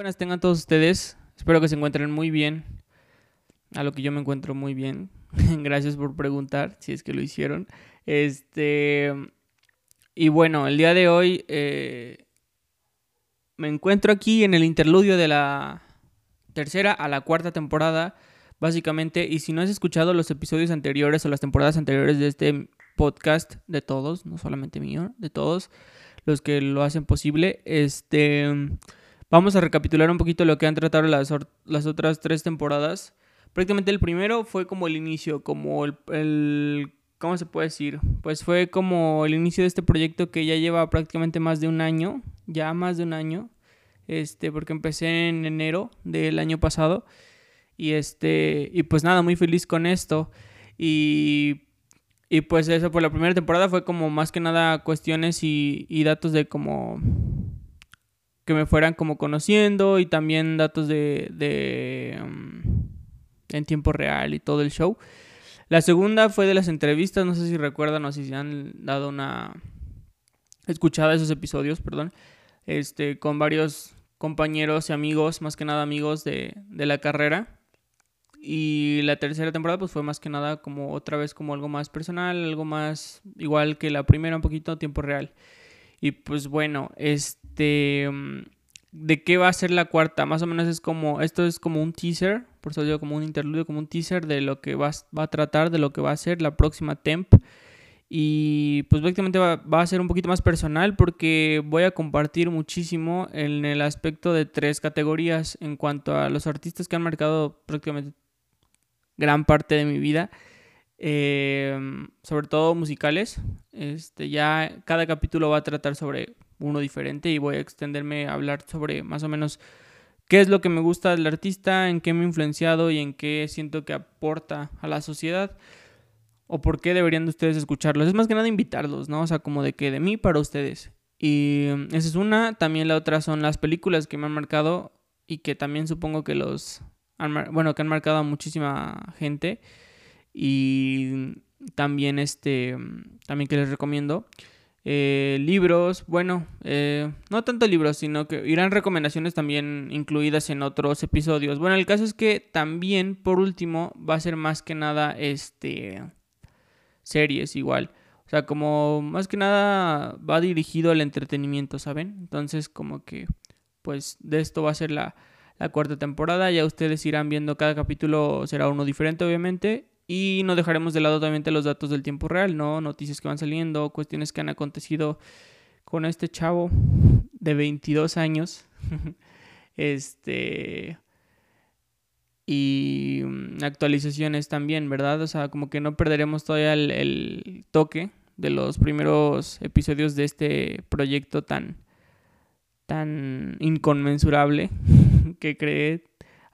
buenas tengan todos ustedes. Espero que se encuentren muy bien. A lo que yo me encuentro muy bien. Gracias por preguntar, si es que lo hicieron. Este. Y bueno, el día de hoy eh, me encuentro aquí en el interludio de la tercera a la cuarta temporada, básicamente. Y si no has escuchado los episodios anteriores o las temporadas anteriores de este podcast, de todos, no solamente mío, de todos los que lo hacen posible, este. Vamos a recapitular un poquito lo que han tratado las, las otras tres temporadas. Prácticamente el primero fue como el inicio, como el, el, ¿Cómo se puede decir? Pues fue como el inicio de este proyecto que ya lleva prácticamente más de un año, ya más de un año, este, porque empecé en enero del año pasado. Y este, y pues nada, muy feliz con esto. Y, y pues eso, por la primera temporada fue como más que nada cuestiones y, y datos de como que me fueran como conociendo y también datos de, de um, en tiempo real y todo el show. La segunda fue de las entrevistas, no sé si recuerdan o si se han dado una escuchada esos episodios, perdón, este, con varios compañeros y amigos, más que nada amigos de, de la carrera. Y la tercera temporada pues fue más que nada como otra vez como algo más personal, algo más igual que la primera, un poquito tiempo real. Y pues bueno, este... Mm, ¿De qué va a ser la cuarta? Más o menos es como... Esto es como un teaser, por eso digo como un interludio, como un teaser de lo que va, va a tratar, de lo que va a ser la próxima temp. Y pues prácticamente va, a ser un poquito más personal porque voy a compartir muchísimo en el aspecto de tres categorías en cuanto a los artistas que han marcado prácticamente gran parte de mi vida. Em, sobre todo musicales. Este, ya cada capítulo va a tratar sobre uno diferente y voy a extenderme a hablar sobre más o menos qué es lo que me gusta del artista, en qué me ha influenciado y en qué siento que aporta a la sociedad o por qué deberían de ustedes escucharlos. Es más que nada invitarlos, ¿no? O sea, como de que de mí para ustedes. Y em, esa es una, también la otra son las películas que me han marcado y que también supongo que los bueno, que han marcado a muchísima gente y también este también que les recomiendo eh, libros bueno eh, no tanto libros sino que irán recomendaciones también incluidas en otros episodios bueno el caso es que también por último va a ser más que nada este series igual o sea como más que nada va dirigido al entretenimiento saben entonces como que pues de esto va a ser la la cuarta temporada. Ya ustedes irán viendo cada capítulo, será uno diferente obviamente. Y no dejaremos de lado obviamente los datos del tiempo real, ¿no? Noticias que van saliendo, cuestiones que han acontecido con este chavo de 22 años. este... Y mm, actualizaciones también, ¿verdad? O sea, como que no perderemos todavía el, el toque de los primeros episodios de este proyecto tan, tan inconmensurable que creé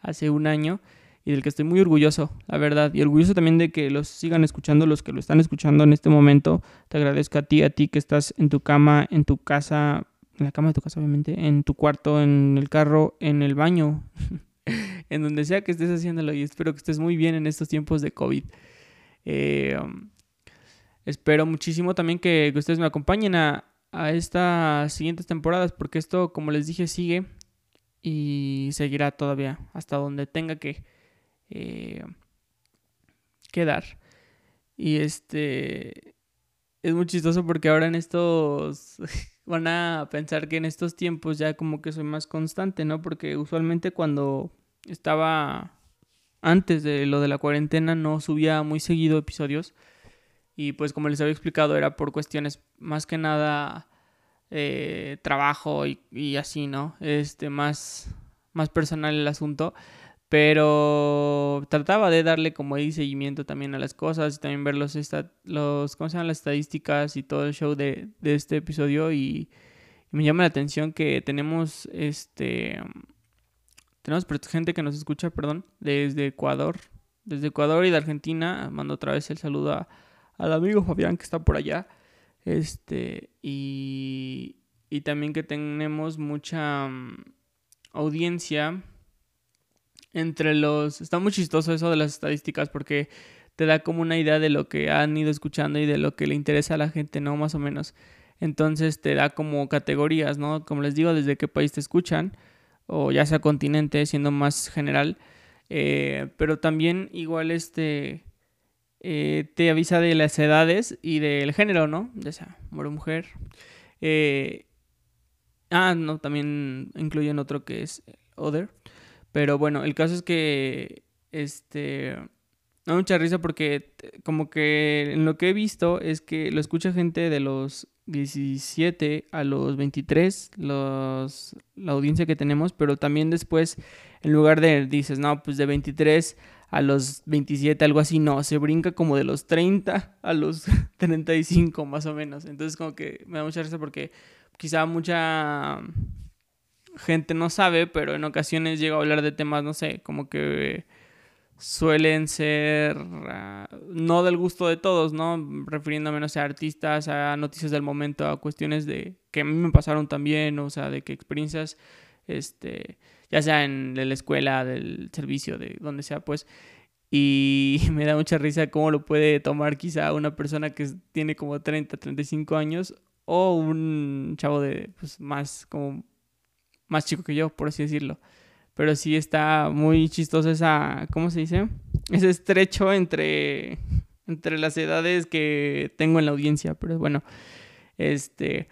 hace un año y del que estoy muy orgulloso, la verdad. Y orgulloso también de que los sigan escuchando, los que lo están escuchando en este momento. Te agradezco a ti, a ti que estás en tu cama, en tu casa, en la cama de tu casa obviamente, en tu cuarto, en el carro, en el baño, en donde sea que estés haciéndolo. Y espero que estés muy bien en estos tiempos de COVID. Eh, um, espero muchísimo también que, que ustedes me acompañen a, a estas siguientes temporadas, porque esto, como les dije, sigue y seguirá todavía hasta donde tenga que eh, quedar. Y este es muy chistoso porque ahora en estos van a pensar que en estos tiempos ya como que soy más constante, ¿no? Porque usualmente cuando estaba antes de lo de la cuarentena no subía muy seguido episodios y pues como les había explicado era por cuestiones más que nada eh, trabajo y, así, ¿no? Este, más, más personal el asunto. Pero trataba de darle como ahí seguimiento también a las cosas y también ver los, los ¿cómo se llaman? las estadísticas y todo el show de, de este episodio y, me llama la atención que tenemos este tenemos gente que nos escucha, perdón, desde Ecuador, desde Ecuador y de Argentina. Mando otra vez el saludo al amigo Fabián que está por allá. Este, y, y también que tenemos mucha mm, audiencia entre los... Está muy chistoso eso de las estadísticas porque te da como una idea de lo que han ido escuchando y de lo que le interesa a la gente, ¿no? Más o menos. Entonces te da como categorías, ¿no? Como les digo, desde qué país te escuchan. o ya sea continente, siendo más general. Eh, pero también igual este eh, te avisa de las edades y del género, ¿no? Ya sea hombre o mujer. Eh, ah, no, también incluyen otro que es Other. Pero bueno, el caso es que este da mucha risa porque como que en lo que he visto es que lo escucha gente de los 17 a los 23, los, la audiencia que tenemos, pero también después, en lugar de, dices, no, pues de 23 a los 27, algo así, no, se brinca como de los 30 a los 35 más o menos. Entonces como que me da mucha risa porque quizá mucha gente no sabe, pero en ocasiones llega a hablar de temas, no sé, como que suelen ser ah, no del gusto de todos, ¿no? Refiriéndome, no sé, a artistas, a noticias del momento, a cuestiones de que a mí me pasaron también, o sea, de que experiencias, este, ya sea en la escuela, del servicio, de donde sea, pues, y me da mucha risa cómo lo puede tomar quizá una persona que tiene como 30, 35 años o un chavo de, pues, más, como, más chico que yo, por así decirlo. Pero sí está muy chistoso esa, ¿cómo se dice? Ese estrecho entre, entre las edades que tengo en la audiencia. Pero bueno, este,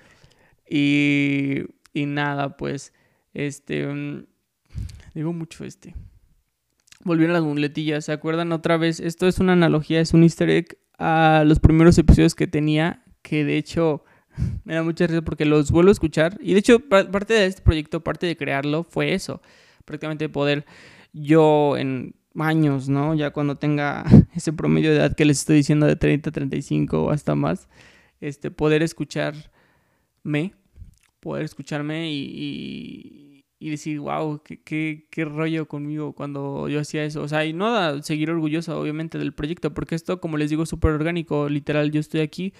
y, y nada, pues, este, mm, digo mucho este. Volvieron las muletillas, ¿se acuerdan otra vez? Esto es una analogía, es un easter egg a los primeros episodios que tenía, que de hecho me da mucha risa porque los vuelvo a escuchar. Y de hecho, parte de este proyecto, parte de crearlo, fue eso prácticamente poder yo en años, ¿no? Ya cuando tenga ese promedio de edad que les estoy diciendo de 30, 35 o hasta más, este, poder escucharme, poder escucharme y, decir, wow, qué, qué, qué, rollo conmigo cuando yo hacía eso. O sea, y no seguir orgulloso, obviamente, del proyecto, porque esto, como les digo, es súper orgánico. Literal, yo estoy aquí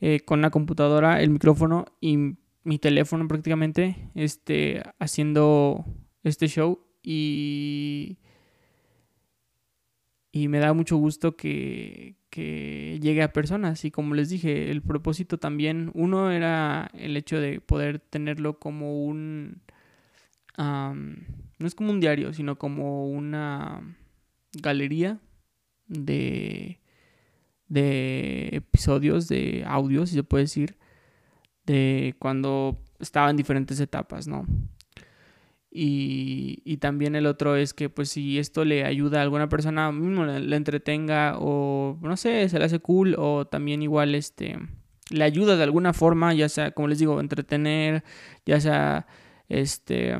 eh, con la computadora, el micrófono y mi teléfono prácticamente, este, haciendo este show y, y me da mucho gusto que, que llegue a personas. Y como les dije, el propósito también, uno era el hecho de poder tenerlo como un, no es como un diario, sino como una galería de, de episodios, de audios, si se puede decir, de cuando estaba en diferentes etapas, ¿no? Y, también el otro es que pues si esto le ayuda a alguna persona, mismo le, entretenga o no sé, se le hace cool o también igual este le ayuda de alguna forma, ya sea como les digo, entretener, ya sea este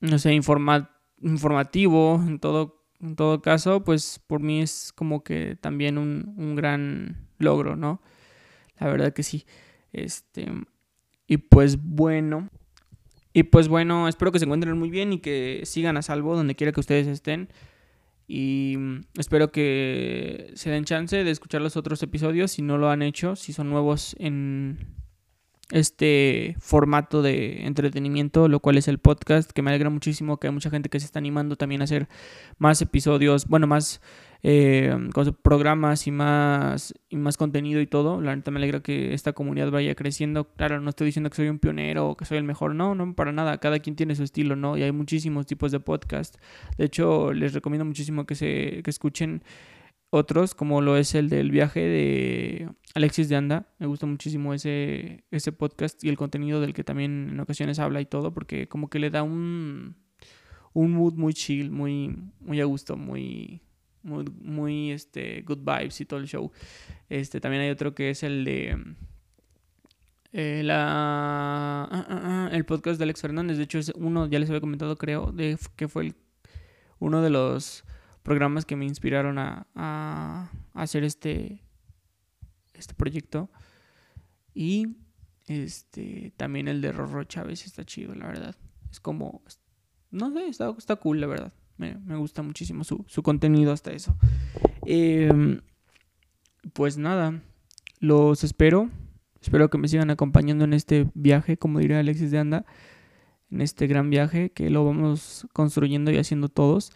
no sé, informativo, en todo en todo caso, pues por mí es como que también un, un gran logro, ¿no? La verdad que sí. Este y pues bueno, y pues bueno, espero que se encuentren muy bien y que sigan a salvo donde quiera que ustedes estén. Y espero que se den chance de escuchar los otros episodios si no lo han hecho, si son nuevos en este formato de entretenimiento, lo cual es el podcast, que me alegra muchísimo que hay mucha gente que se está animando también a hacer más episodios, bueno, más eh, programas y más, y más contenido y todo. La neta me alegra que esta comunidad vaya creciendo. Claro, no estoy diciendo que soy un pionero o que soy el mejor, no, no, para nada. Cada quien tiene su estilo, ¿no? Y hay muchísimos tipos de podcast. De hecho, les recomiendo muchísimo que, se, que escuchen otros, como lo es el del viaje de Alexis de Anda. Me gusta muchísimo ese, ese podcast y el contenido del que también en ocasiones habla y todo, porque como que le da un, un mood muy chill, muy, muy a gusto, muy muy, este, good vibes y todo el show. Este, también hay otro que es el de eh, la, ah, ah, ah, el podcast de Alex Fernández. De hecho, es uno, ya les había comentado, creo, de que fue uno de los programas que me inspiraron a, hacer este, este proyecto. Y este también el de Rorro Chávez está chido, la verdad. Es como, no sé, está, está cool, la verdad. Me, gusta muchísimo su, contenido hasta eso. Em, pues nada, los espero. Espero que me sigan acompañando en este viaje, como diría Alexis de Anda, en este gran viaje que lo vamos construyendo y haciendo todos.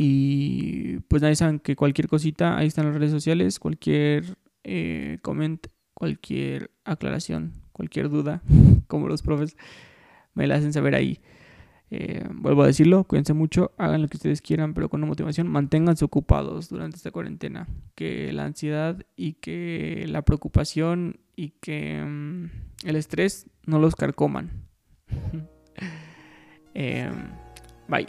Y pues nadie saben que cualquier cosita, ahí están las redes sociales, cualquier eh, comment, cualquier aclaración, cualquier duda, como los profes, me la hacen saber ahí. Eh, vuelvo a decirlo, cuídense mucho, hagan lo que ustedes quieran, pero con una motivación, manténganse ocupados durante esta cuarentena. Que la ansiedad y que la preocupación y que mm, el estrés no los carcoman. Em, bye.